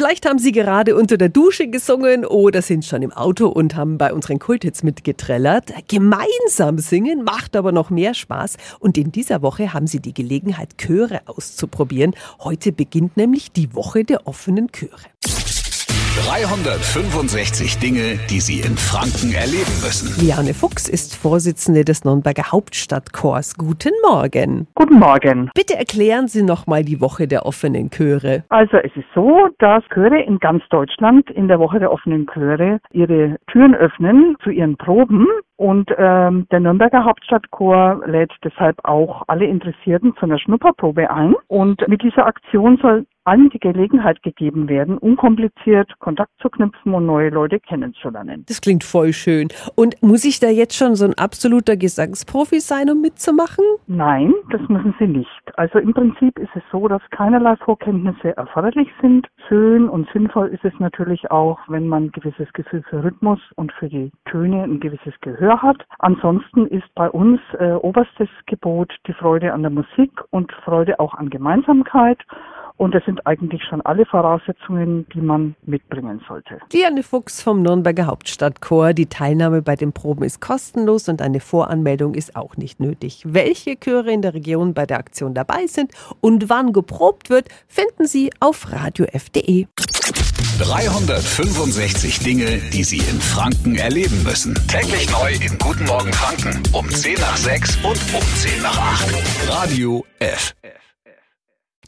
Vielleicht haben Sie gerade unter der Dusche gesungen oder sind schon im Auto und haben bei unseren Kulthits mitgetrellert. Gemeinsam singen macht aber noch mehr Spaß und in dieser Woche haben Sie die Gelegenheit, Chöre auszuprobieren. Heute beginnt nämlich die Woche der offenen Chöre. 365 Dinge, die Sie in Franken erleben müssen. Liane Fuchs ist Vorsitzende des Nürnberger Hauptstadtchors. Guten Morgen. Guten Morgen. Bitte erklären Sie noch mal die Woche der offenen Chöre. Also es ist so, dass Chöre in ganz Deutschland in der Woche der offenen Chöre ihre Türen öffnen zu ihren Proben und ähm, der Nürnberger Hauptstadtchor lädt deshalb auch alle Interessierten zu einer Schnupperprobe ein. Und mit dieser Aktion soll allen die Gelegenheit gegeben werden, unkompliziert Kontakt zu knüpfen und neue Leute kennenzulernen. Das klingt voll schön. Und muss ich da jetzt schon so ein absoluter Gesangsprofi sein, um mitzumachen? Nein, das müssen Sie nicht. Also im Prinzip ist es so, dass keinerlei Vorkenntnisse erforderlich sind. Schön und sinnvoll ist es natürlich auch, wenn man ein gewisses Gefühl für Rhythmus und für die Töne ein gewisses Gehör hat. Ansonsten ist bei uns äh, oberstes Gebot die Freude an der Musik und Freude auch an Gemeinsamkeit. Und das sind eigentlich schon alle Voraussetzungen, die man mitbringen sollte. Liane Fuchs vom Nürnberger Hauptstadtchor. Die Teilnahme bei den Proben ist kostenlos und eine Voranmeldung ist auch nicht nötig. Welche Chöre in der Region bei der Aktion dabei sind und wann geprobt wird, finden Sie auf radiof.de. 365 Dinge, die Sie in Franken erleben müssen. Täglich neu in Guten Morgen Franken um 10 nach 6 und um 10 nach 8. Radio F.